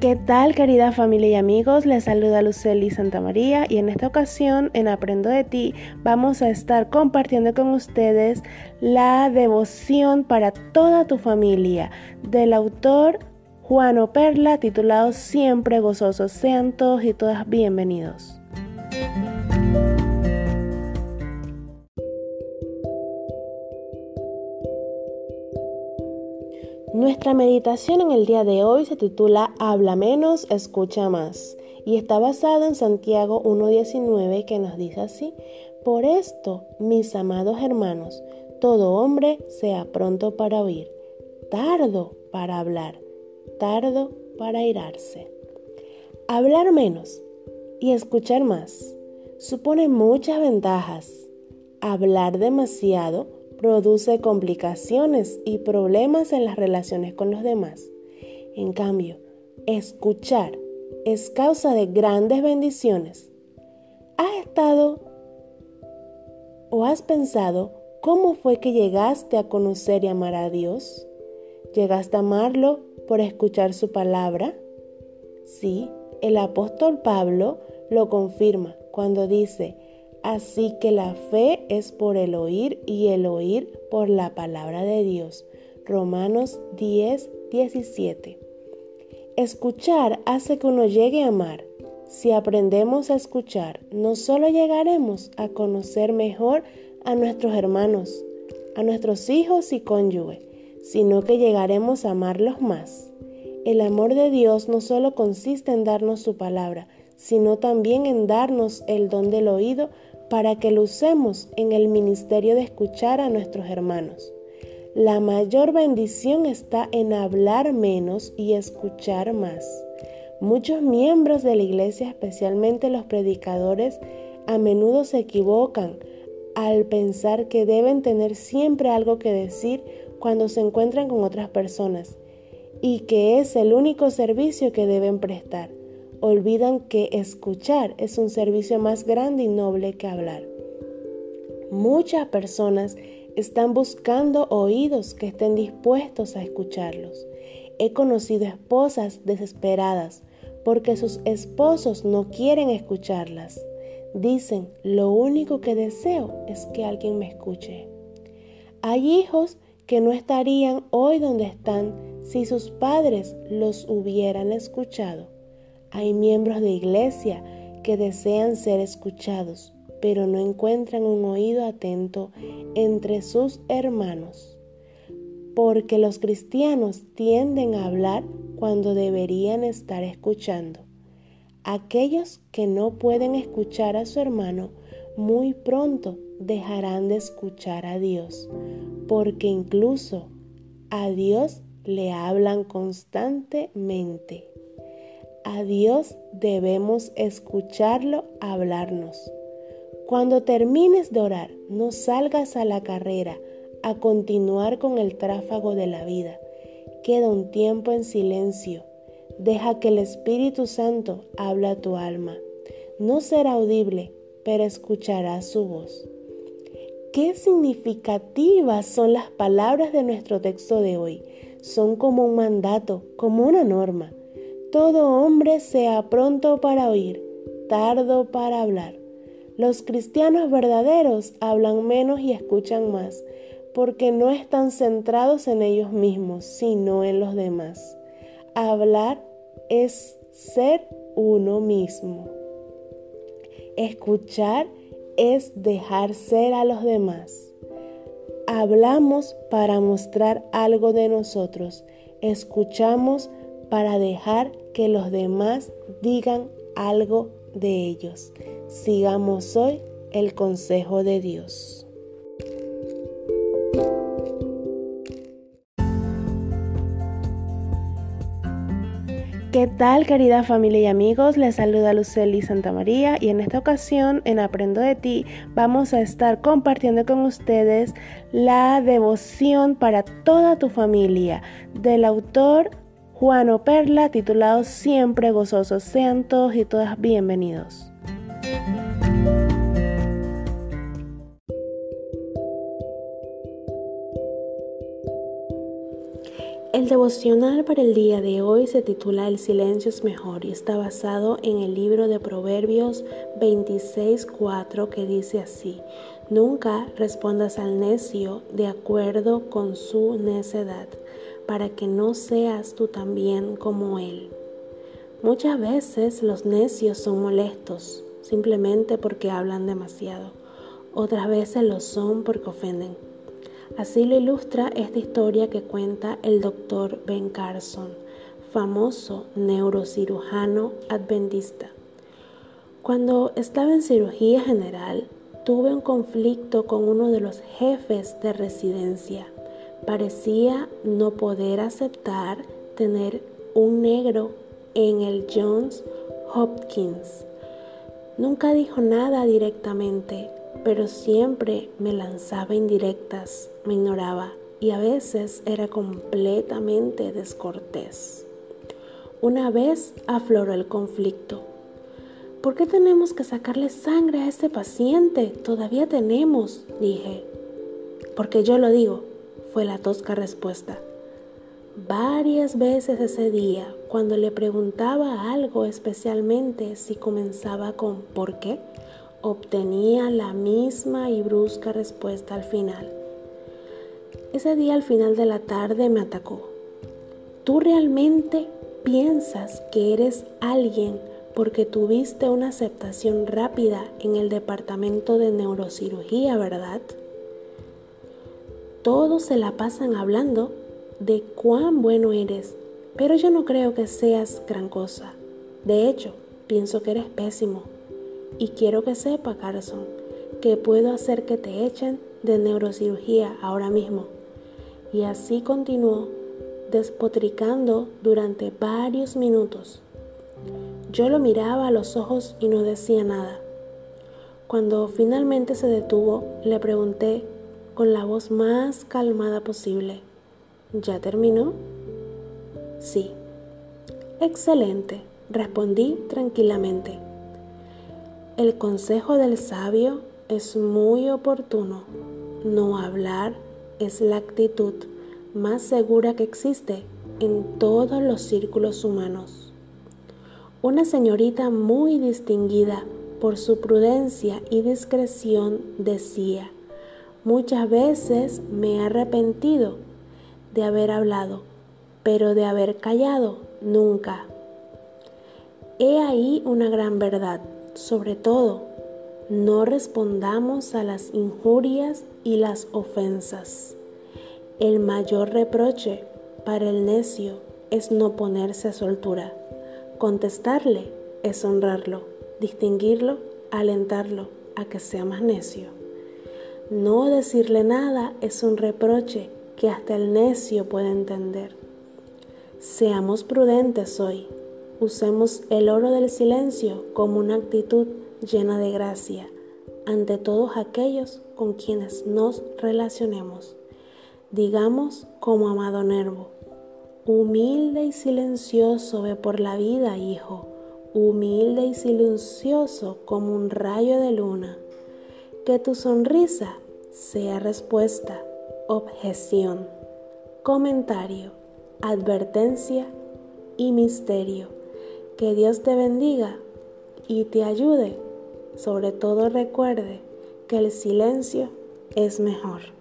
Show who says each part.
Speaker 1: ¿Qué tal querida familia y amigos? Les saluda Luceli Santa María y en esta ocasión en Aprendo de ti vamos a estar compartiendo con ustedes la devoción para toda tu familia del autor Juan Perla titulado Siempre gozosos. Sean todos y todas bienvenidos. Nuestra meditación en el día de hoy se titula Habla menos, escucha más y está basada en Santiago 1.19 que nos dice así, Por esto, mis amados hermanos, todo hombre sea pronto para oír, tardo para hablar, tardo para irarse. Hablar menos y escuchar más supone muchas ventajas. Hablar demasiado produce complicaciones y problemas en las relaciones con los demás. En cambio, escuchar es causa de grandes bendiciones. ¿Has estado o has pensado cómo fue que llegaste a conocer y amar a Dios? ¿Llegaste a amarlo por escuchar su palabra? Sí, el apóstol Pablo lo confirma cuando dice, Así que la fe es por el oír y el oír por la palabra de Dios. Romanos 10, 17. Escuchar hace que uno llegue a amar. Si aprendemos a escuchar, no solo llegaremos a conocer mejor a nuestros hermanos, a nuestros hijos y cónyuge, sino que llegaremos a amarlos más. El amor de Dios no solo consiste en darnos su palabra, sino también en darnos el don del oído para que lo usemos en el ministerio de escuchar a nuestros hermanos. La mayor bendición está en hablar menos y escuchar más. Muchos miembros de la iglesia, especialmente los predicadores, a menudo se equivocan al pensar que deben tener siempre algo que decir cuando se encuentran con otras personas y que es el único servicio que deben prestar olvidan que escuchar es un servicio más grande y noble que hablar. Muchas personas están buscando oídos que estén dispuestos a escucharlos. He conocido esposas desesperadas porque sus esposos no quieren escucharlas. Dicen, lo único que deseo es que alguien me escuche. Hay hijos que no estarían hoy donde están si sus padres los hubieran escuchado. Hay miembros de iglesia que desean ser escuchados, pero no encuentran un oído atento entre sus hermanos, porque los cristianos tienden a hablar cuando deberían estar escuchando. Aquellos que no pueden escuchar a su hermano muy pronto dejarán de escuchar a Dios, porque incluso a Dios le hablan constantemente. A Dios debemos escucharlo hablarnos. Cuando termines de orar, no salgas a la carrera a continuar con el tráfago de la vida. Queda un tiempo en silencio. Deja que el Espíritu Santo hable a tu alma. No será audible, pero escucharás su voz. Qué significativas son las palabras de nuestro texto de hoy. Son como un mandato, como una norma. Todo hombre sea pronto para oír, tardo para hablar. Los cristianos verdaderos hablan menos y escuchan más, porque no están centrados en ellos mismos, sino en los demás. Hablar es ser uno mismo. Escuchar es dejar ser a los demás. Hablamos para mostrar algo de nosotros. Escuchamos para dejar que los demás digan algo de ellos. Sigamos hoy el consejo de Dios. ¿Qué tal querida familia y amigos? Les saluda Luceli Santa María y en esta ocasión en Aprendo de ti vamos a estar compartiendo con ustedes la devoción para toda tu familia del autor Juan o Perla titulado Siempre gozosos. Sean todos y todas bienvenidos. El devocional para el día de hoy se titula El silencio es mejor y está basado en el libro de Proverbios 26.4 que dice así, Nunca respondas al necio de acuerdo con su necedad, para que no seas tú también como él. Muchas veces los necios son molestos simplemente porque hablan demasiado, otras veces lo son porque ofenden. Así lo ilustra esta historia que cuenta el doctor Ben Carson, famoso neurocirujano adventista. Cuando estaba en cirugía general, tuve un conflicto con uno de los jefes de residencia. Parecía no poder aceptar tener un negro en el Johns Hopkins. Nunca dijo nada directamente, pero siempre me lanzaba indirectas, me ignoraba y a veces era completamente descortés. Una vez afloró el conflicto. ¿Por qué tenemos que sacarle sangre a este paciente? Todavía tenemos, dije. Porque yo lo digo, fue la tosca respuesta. Varias veces ese día, cuando le preguntaba algo especialmente si comenzaba con ¿por qué? obtenía la misma y brusca respuesta al final. Ese día al final de la tarde me atacó. ¿Tú realmente piensas que eres alguien porque tuviste una aceptación rápida en el departamento de neurocirugía, verdad? Todos se la pasan hablando de cuán bueno eres, pero yo no creo que seas gran cosa. De hecho, pienso que eres pésimo. Y quiero que sepa, Carson, que puedo hacer que te echen de neurocirugía ahora mismo. Y así continuó, despotricando durante varios minutos. Yo lo miraba a los ojos y no decía nada. Cuando finalmente se detuvo, le pregunté con la voz más calmada posible, ¿ya terminó? Sí. Excelente, respondí tranquilamente. El consejo del sabio es muy oportuno. No hablar es la actitud más segura que existe en todos los círculos humanos. Una señorita muy distinguida por su prudencia y discreción decía, muchas veces me he arrepentido de haber hablado, pero de haber callado nunca. He ahí una gran verdad. Sobre todo, no respondamos a las injurias y las ofensas. El mayor reproche para el necio es no ponerse a soltura. Contestarle es honrarlo, distinguirlo, alentarlo a que sea más necio. No decirle nada es un reproche que hasta el necio puede entender. Seamos prudentes hoy Usemos el oro del silencio como una actitud llena de gracia ante todos aquellos con quienes nos relacionemos. Digamos como amado Nervo, humilde y silencioso ve por la vida, hijo, humilde y silencioso como un rayo de luna. Que tu sonrisa sea respuesta, objeción, comentario, advertencia y misterio que Dios te bendiga y te ayude. Sobre todo recuerde que el silencio es mejor.